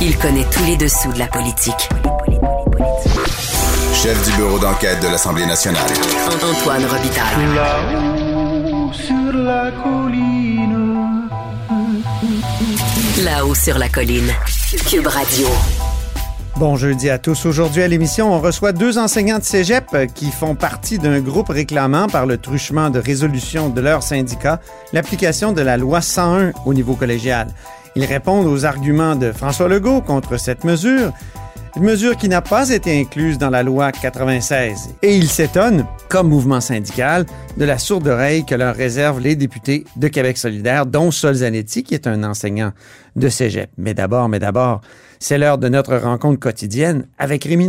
Il connaît tous les dessous de la politique. Chef du bureau d'enquête de l'Assemblée nationale. Antoine Robitaille. Là-haut sur la colline. Là-haut sur la colline. Cube Radio. Bon jeudi à tous. Aujourd'hui à l'émission, on reçoit deux enseignants de cégep qui font partie d'un groupe réclamant par le truchement de résolution de leur syndicat l'application de la loi 101 au niveau collégial. Ils répondent aux arguments de François Legault contre cette mesure, une mesure qui n'a pas été incluse dans la loi 96. Et ils s'étonnent, comme mouvement syndical, de la sourde oreille que leur réservent les députés de Québec solidaire, dont Sol Zanetti, qui est un enseignant de cégep. Mais d'abord, mais d'abord, c'est l'heure de notre rencontre quotidienne avec Rémi.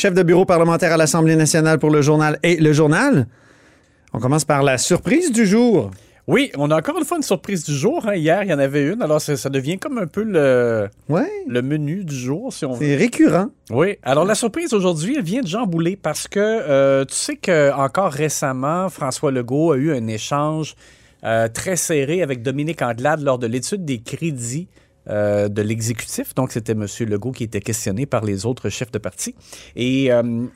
Chef de bureau parlementaire à l'Assemblée nationale pour le journal et le journal. On commence par la surprise du jour. Oui, on a encore une fois une surprise du jour. hein. Hier, il y en avait une. Alors, ça, ça devient comme un peu le, Ouais, le menu du jour, si on veut. c'est récurrent. Oui. Alors, la surprise aujourd'hui, elle vient de Jean Boulet parce que euh, tu sais que encore récemment, François Legault a eu un échange euh, très serré avec Dominique Anglade lors de l'étude des crédits euh, de l'exécutif. Donc, c'était M. Legault qui était questionné par les autres chefs de parti. Et euh, M.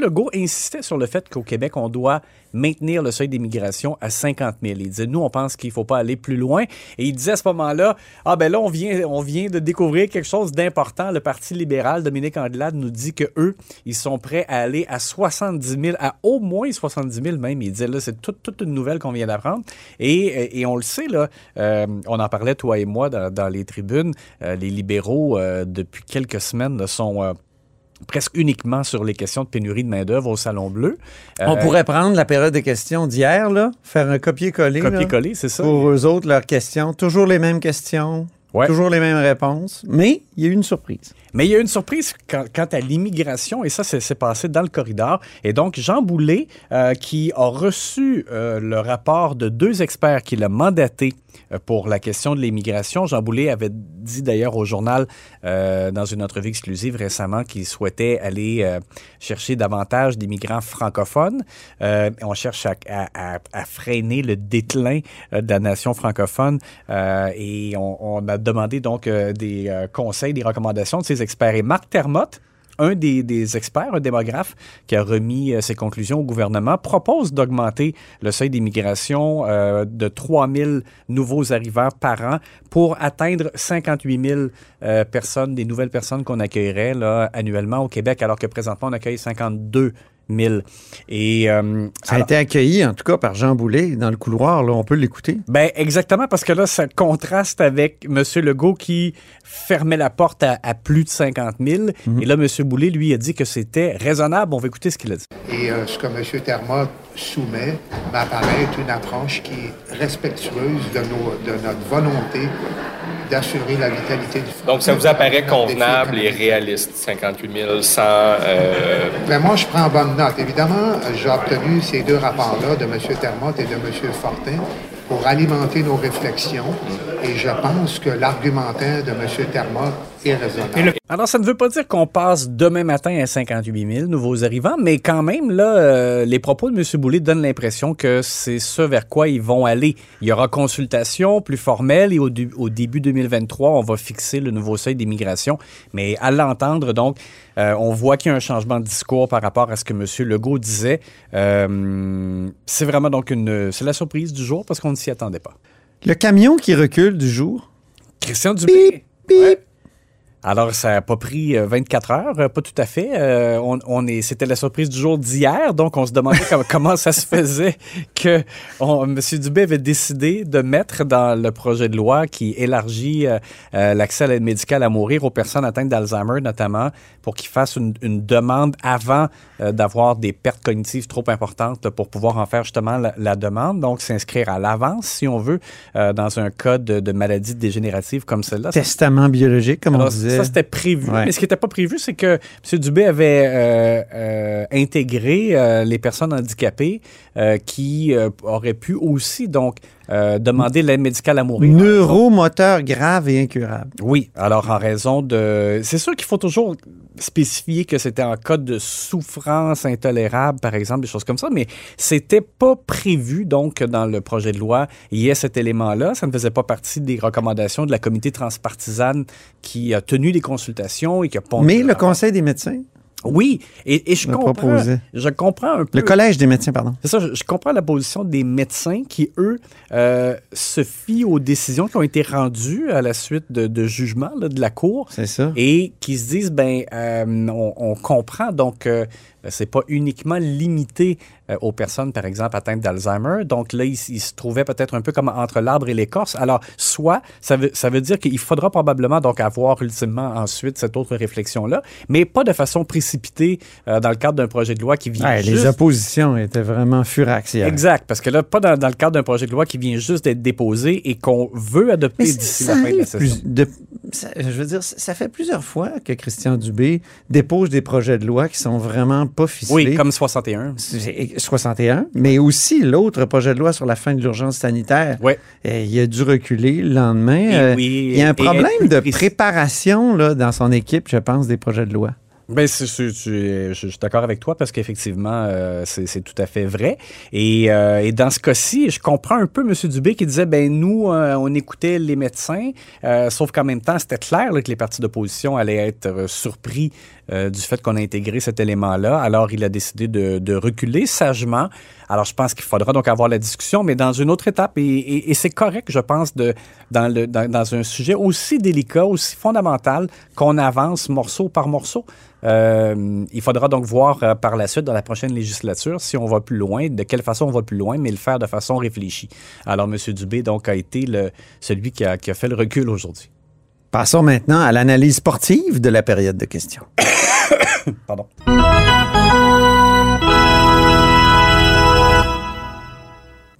Legault insistait sur le fait qu'au Québec, on doit maintenir le seuil d'immigration à 50 000. Il disait, nous, on pense qu'il ne faut pas aller plus loin. Et il disait à ce moment-là, ah ben là, on vient, de découvrir quelque chose d'important. Le Parti libéral, Dominique Anglade, nous dit que eux, ils sont prêts à aller à 70 000, à au moins 70 000 même. Il disait, là, c'est toute, une nouvelle qu'on vient d'apprendre. Et, on le sait, là, euh, on en parlait, toi et moi, dans, les tribunes. Euh, les libéraux, euh, depuis quelques semaines, sont... presque uniquement sur les questions de pénurie de main-d'œuvre au Salon Bleu. On Euh, pourrait prendre la période de questions d'hier, là, faire un copier-coller. copier-coller, c'est ça? Pour eux autres, leurs questions. Toujours les mêmes questions. Ouais. Toujours les mêmes réponses. Mais il y a eu une surprise. Mais il y a une surprise quant à l'immigration, et ça, c'est passé dans le corridor. Et donc, Jean Boulet, euh, qui a reçu euh, le rapport de deux experts qui l'a mandaté euh, pour la question de l'immigration. Jean Boulet avait dit d'ailleurs au journal, dans une entrevue exclusive récemment, qu'il souhaitait aller chercher davantage d'immigrants francophones. On cherche à, freiner le déclin de la nation francophone et on, on a demandé donc des conseils, des recommandations de ces experts. Et Marc Termotte, un des, experts, un démographe qui a remis euh, ses conclusions au gouvernement, propose d'augmenter le seuil d'immigration euh, de 3 000 nouveaux arrivants par an pour atteindre 58 000 euh, personnes, des nouvelles personnes qu'on accueillerait annuellement au Québec, alors que présentement, on accueille 52 000. Et, euh, Ça a alors- été accueilli, en tout cas, par Jean Boulet dans le couloir. Là, on peut l'écouter. ben exactement parce que là ça contraste avec M. Legault qui fermait la porte à, à plus de 50 000 et là M. Boulay lui a dit que c'était raisonnable. On va écouter ce qu'il a dit. Et euh, ce que M. Terma soumet m'apparaît être une approche qui est respectueuse de, nos, de notre volonté d'assurer la vitalité du Donc, ça vous apparaît convenable et réaliste, 58 000, sans... euh, Ben, moi, je prends bonne note. Évidemment, j'ai obtenu ces deux rapports-là de M. Termotte et de M. Fortin pour alimenter nos réflexions. Et je pense que l'argumentaire de M. Termotte raisonnable. Alors ça ne veut pas dire qu'on passe demain matin à 58 000 nouveaux arrivants, mais quand même là, euh, les propos de M. Boulay donnent l'impression que c'est ce vers quoi ils vont aller. Il y aura consultation plus formelle et au, du- au début 2023, on va fixer le nouveau seuil d'immigration. Mais à l'entendre, donc, euh, on voit qu'il y a un changement de discours par rapport à ce que M. Legault disait. Euh, c'est vraiment donc une, c'est la surprise du jour parce qu'on ne s'y attendait pas. Le camion qui recule du jour. Christian Dubé. Bip, bip. Ouais. Alors, ça n'a pas pris euh, 24 heures, euh, pas tout à fait. Euh, on, on est, c'était la surprise du jour d'hier, donc on se demandait comment, comment ça se faisait que on- M. Dubé avait décidé de mettre dans le projet de loi qui élargit euh, euh, l'accès à l'aide médicale à mourir aux personnes atteintes d'Alzheimer, notamment, pour qu'ils fassent une, une demande avant euh, d'avoir des pertes cognitives trop importantes pour pouvoir en faire justement la, la demande. Donc, s'inscrire à l'avance, si on veut, euh, dans un cas de, de maladie dégénérative comme celle-là. Testament biologique, comme on alors, ça, c'était prévu. Ouais. Mais ce qui n'était pas prévu, c'est que M. Dubé avait euh, euh, intégré euh, les personnes handicapées qui euh, auraient pu aussi donc euh, demander l'aide médicale à mourir. Neuromoteur grave et incurable. Oui, alors en raison de... C'est sûr qu'il faut toujours spécifier que c'était en cas de souffrance intolérable, par exemple, des choses comme ça, mais c'était pas prévu, donc, dans le projet de loi, il y ait cet élément-là. Ça ne faisait pas partie des recommandations de la comité transpartisane qui a tenu des consultations et qui a pondé Mais le. Conseil des médecins, Oui, et, et je comprends, je comprends un peu... le Collège des médecins, pardon. C'est ça, je, je comprends la position des médecins qui, eux, euh, se fient aux décisions qui ont été rendues à la suite de, de jugements là, de la Cour C'est ça. et qui se disent, ben, euh, on, on comprend donc euh, c'est pas uniquement limité euh, aux personnes, par exemple, atteintes d'Alzheimer. Donc là, il, se trouvait peut-être un peu comme entre l'arbre et l'écorce. Alors, soit, ça veut, ça veut dire qu'il faudra probablement donc avoir ultimement ensuite cette autre réflexion-là, mais pas de façon précipitée euh, dans le cadre d'un projet de loi qui vient Ouais, juste... Les oppositions étaient vraiment furax hier. Exact, parce que là, pas dans, dans le cadre d'un projet de loi qui vient juste d'être déposé et qu'on veut adopter d'ici la fin de la session. plus- de- ça- je veux dire, ça fait plusieurs fois que Christian Dubé dépose des projets de loi qui sont vraiment pas ficelés. Oui, comme 61. C'est- 61, mais aussi l'autre projet de loi sur la fin de l'urgence sanitaire. Ouais. Euh, il a dû reculer le lendemain. Et Euh, oui, il y a un et problème de préparation là, dans son équipe, je pense, des projets de loi. C'est- c'est- c'est- je, suis d'accord avec toi parce qu'effectivement, euh, c'est tout à fait vrai. Et, euh, et dans ce cas-ci, je comprends un peu M. Dubé qui disait, ben nous, euh, on écoutait les médecins, sauf qu'en même temps, c'était clair que les partis d'opposition allaient être surpris du fait qu'on a intégré cet élément-là. Alors, il a décidé de reculer sagement. Alors, je pense qu'il faudra donc avoir la discussion, mais dans une autre étape. Et, et- et c'est correct, je pense, de, dans, le, dans, dans un sujet aussi délicat, aussi fondamental, qu'on avance morceau par morceau. Euh, il faudra donc voir euh, par la suite, dans la prochaine législature, si on va plus loin, de quelle façon on va plus loin, mais le faire de façon réfléchie. Alors, M. Dubé, donc, a été le, celui qui a, qui a fait le recul aujourd'hui. Passons maintenant à l'analyse sportive de la période de questions. Pardon.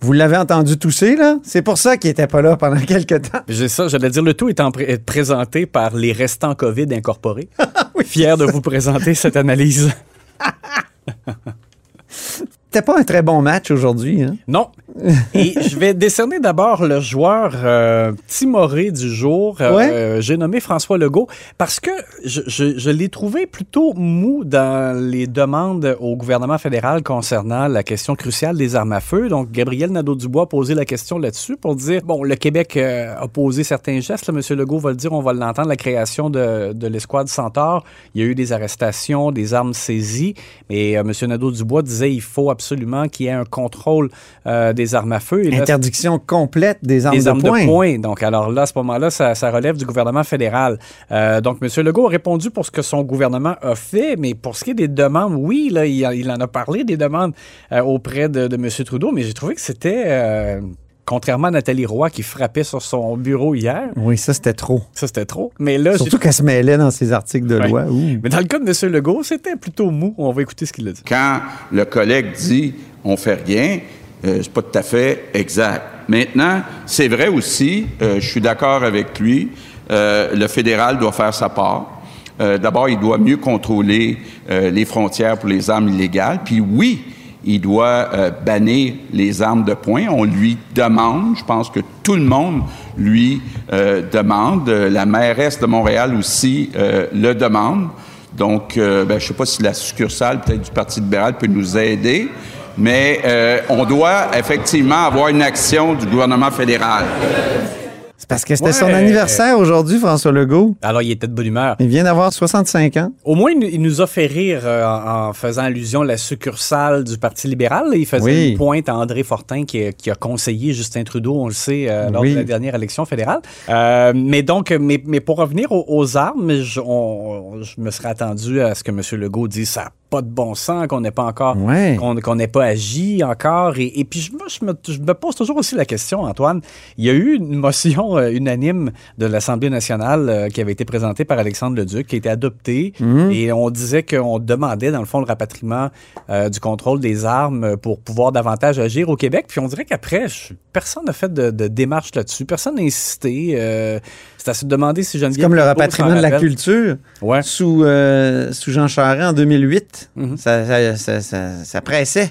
Vous l'avez entendu tousser, là? C'est pour ça qu'il n'était pas là pendant quelques temps. J'ai ça, j'allais dire, le tout étant pré- présenté par les restants COVID incorporés. Fier de vous présenter cette analyse. C'était pas un très bon match aujourd'hui, hein? Non. Et je vais décerner d'abord le joueur euh, timoré du jour. Euh, Ouais. euh, J'ai nommé François Legault parce que je, je- je l'ai trouvé plutôt mou dans les demandes au gouvernement fédéral concernant la question cruciale des armes à feu. Donc, Gabriel Nadeau-Dubois a posé la question là-dessus pour dire, bon, le Québec euh, a posé certains gestes. Là, M. Legault va le dire, on va l'entendre, la création de, de l'escouade Centaure. Il y a eu des arrestations, des armes saisies. Mais euh, M. Nadeau-Dubois disait, il faut absolument qu'il y ait un contrôle euh, des armes à feu. Et là, Interdiction complète des armes, des armes de poing. de poing. Donc, alors là, à ce moment-là, ça, ça relève du gouvernement fédéral. Euh, donc, M. Legault a répondu pour ce que son gouvernement a fait, mais pour ce qui est des demandes, oui, là, il, a- il en a parlé des demandes euh, auprès de, de M. Trudeau, mais j'ai trouvé que c'était, euh, contrairement à Nathalie Roy qui frappait sur son bureau hier, Oui, ça, c'était trop. ça c'était trop. Mais là, Surtout qu'elle se mêlait dans ses articles de Ouais. loi. Ouh. mais dans le cas de M. Legault, c'était plutôt mou. On va écouter ce qu'il a dit. Quand le collègue dit on fait rien, euh, c'est pas tout à fait exact. Maintenant, c'est vrai aussi, euh, je suis d'accord avec lui, euh, le fédéral doit faire sa part. Euh, D'abord, il doit mieux contrôler euh, les frontières pour les armes illégales. Puis oui, il doit euh, bannir les armes de poing. On lui demande, je pense que tout le monde lui demande. La mairesse de Montréal aussi le demande. Donc, ben, je ne sais pas si la succursale peut-être du Parti libéral peut nous aider, mais euh, on doit effectivement avoir une action du gouvernement fédéral. C'est parce que c'était Ouais. son anniversaire aujourd'hui, François Legault. Alors, il était de bonne humeur. Il vient d'avoir 65 ans. Au moins, il nous- a fait rire euh, en, en faisant allusion à la succursale du Parti libéral. Il faisait Oui. une pointe à André Fortin qui, a- qui a conseillé Justin Trudeau, on le sait, euh, lors Oui. de la dernière élection fédérale. Euh, mais donc, mais, mais pour revenir aux, aux armes, je, on- je me serais attendu à ce que M. Legault dise ça n'a pas de bon sens, qu'on n'ait pas encore, Ouais. qu'on n'ait pas agi encore. Et, et puis, je, moi, je me, je me pose toujours aussi la question, Antoine. Il y a eu une motion euh, unanime de l'Assemblée nationale euh, qui avait été présentée par Alexandre Leduc, qui a été adoptée. Mhm. Et on disait qu'on demandait, dans le fond, le rapatriement euh, du contrôle des armes pour pouvoir davantage agir au Québec. Puis on dirait qu'après, personne n'a fait de, de démarche là-dessus. Personne n'a insisté. Euh, c'est à se demander si Geneviève C'est comme le rapatriement de la culture Ouais. sous, euh, sous Jean Charest en 2008. Mhm. ça, ça, ça, ça- ça pressait.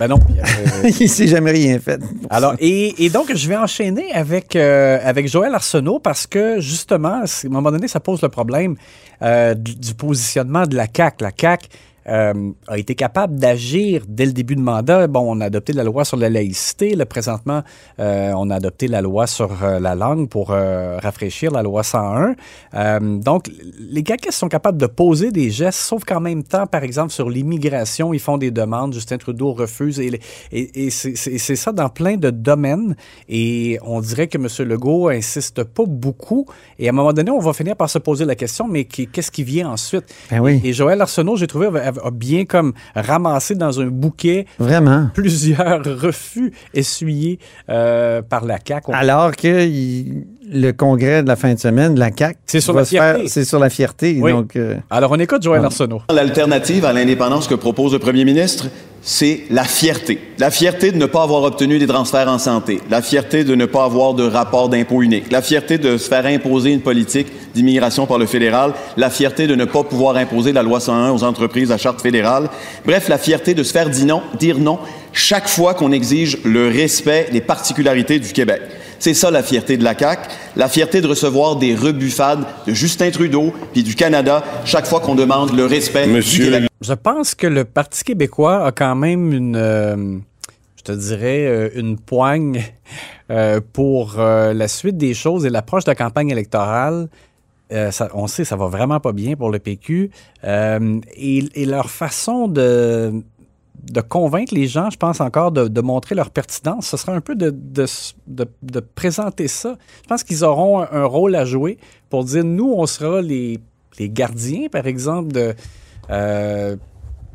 Ben non. avait- Il s'est jamais rien fait. Alors, et, et donc, je vais enchaîner avec, euh, avec Joël Arsenault parce que, justement, à un moment donné, ça pose le problème euh, du, positionnement de la CAQ. La CAQ euh, a été capable d'agir dès le début de mandat. Bon, on a adopté la loi sur la laïcité. Là, présentement, euh, on a adopté la loi sur la langue pour rafraîchir la loi 101. Euh, donc, les caquistes sont capables de poser des gestes, sauf qu'en même temps, par exemple, sur l'immigration, ils font des demandes. Justin Trudeau refuse. Et, c'est ça dans plein de domaines. Et on dirait que M. Legault insiste pas beaucoup. Et à un moment donné, on va finir par se poser la question, mais qui- qu'est-ce qui vient ensuite? Ben oui. Et Joël Arsenault, j'ai trouvé, a, bien comme ramassé dans un bouquet Vraiment. plusieurs refus essuyés euh, par la CAQ. Alors que il- le congrès de la fin de semaine de la CAQ, C'est sur la fierté. C'est sur la fierté. Oui. Donc, euh, Alors, on écoute Joël Arsenault. L'alternative à l'indépendance que propose le premier ministre, c'est la fierté. La fierté de ne pas avoir obtenu des transferts en santé. La fierté de ne pas avoir de rapport d'impôt unique. La fierté de se faire imposer une politique d'immigration par le fédéral. La fierté de ne pas pouvoir imposer la loi 101 aux entreprises à charte fédérale. Bref, la fierté de se faire dire non, dire non chaque fois qu'on exige le respect des particularités du Québec. C'est ça la fierté de la CAQ, la fierté de recevoir des rebuffades de Justin Trudeau puis du Canada chaque fois qu'on demande le respect du Québec. Je pense que le Parti québécois a quand même une, euh, je te dirais, euh, une poigne euh, pour euh, la suite des choses et l'approche de la campagne électorale. Euh, ça- on sait, ça va vraiment pas bien pour le PQ. Euh, et, et leur façon de, de convaincre les gens, je pense encore, de, de montrer leur pertinence, ce sera un peu de, de, de- de présenter ça. Je pense qu'ils auront un, un rôle à jouer pour dire, nous, on sera les, les gardiens, par exemple, de, euh,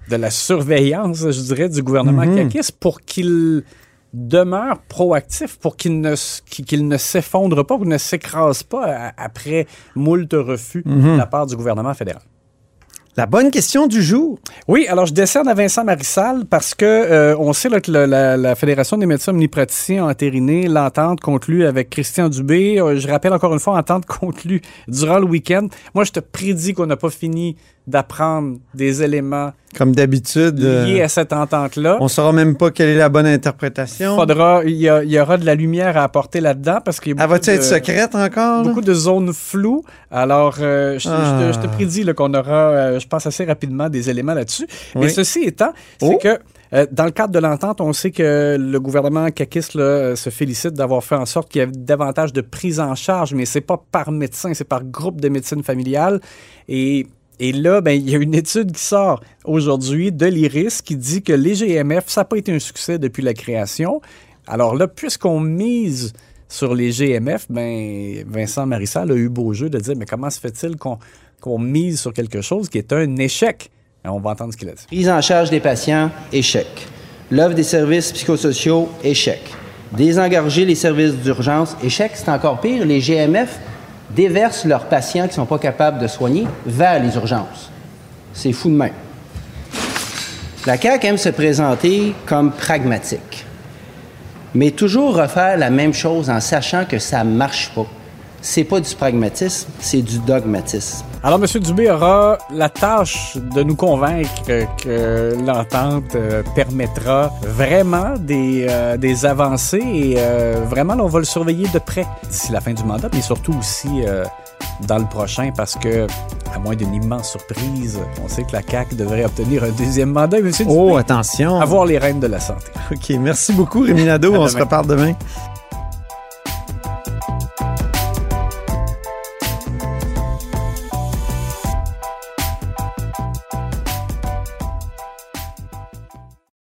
de la surveillance, je dirais, du gouvernement caquiste pour qu'il demeure proactif, pour qu'il ne, qu'il s'effondre pas, qu'il ne s'écrase pas après moult refus Mhm. de la part du gouvernement fédéral. La bonne question du jour. Oui, alors je décerne à Vincent Marissal parce que euh, on sait que la Fédération des médecins omnipraticiens a entériné l'entente conclue avec Christian Dubé. Euh, je rappelle encore une fois, entente conclue durant le week-end. Moi, je te prédis qu'on n'a pas fini d'apprendre des éléments Comme d'habitude, euh, liés à cette entente-là. on saura même pas quelle est la bonne interprétation. Faudra, il y, a- il y aura de la lumière à apporter là-dedans parce qu'il y a Elle beaucoup va-tu être de- secrète encore? beaucoup de zones floues. Alors, euh, je, je te, je te Ah. prédis qu'on aura, euh, je pense, assez rapidement des éléments là-dessus. Mais ceci étant, c'est Oh. que euh, dans le cadre de l'entente, on sait que le gouvernement caquiste là, se félicite d'avoir fait en sorte qu'il y ait davantage de prise en charge, mais c'est pas par médecin, c'est par groupe de médecine familiale. Et et là, ben, il y a une étude qui sort aujourd'hui de l'IRIS qui dit que les GMF, ça n'a pas été un succès depuis la création. Alors là, puisqu'on mise sur les GMF, ben, Vincent Marissal a eu beau jeu de dire, mais comment se fait-il qu'on mise sur quelque chose qui est un échec? Et on va entendre ce qu'il a dit. Prise en charge des patients, échec. L'offre des services psychosociaux, échec. Désengorger les services d'urgence, échec. C'est encore pire. Les GMF déversent leurs patients qui ne sont pas capables de soigner vers les urgences. C'est fou de même. La CAQ aime se présenter comme pragmatique, mais toujours refaire la même chose en sachant que ça ne marche pas. C'est pas du pragmatisme, c'est du dogmatisme. Alors, M. Dubé aura la tâche de nous convaincre que, l'entente euh, permettra vraiment des, euh, des avancées et euh, vraiment, là, on va le surveiller de près d'ici la fin du mandat, mais surtout aussi euh, dans le prochain parce que, à moins d'une immense surprise, on sait que la CAQ devrait obtenir un deuxième mandat. Et M. Dubé, Oh, attention. avoir les rênes de la santé. OK, merci beaucoup, Rémi Nadeau. À On se reparle demain.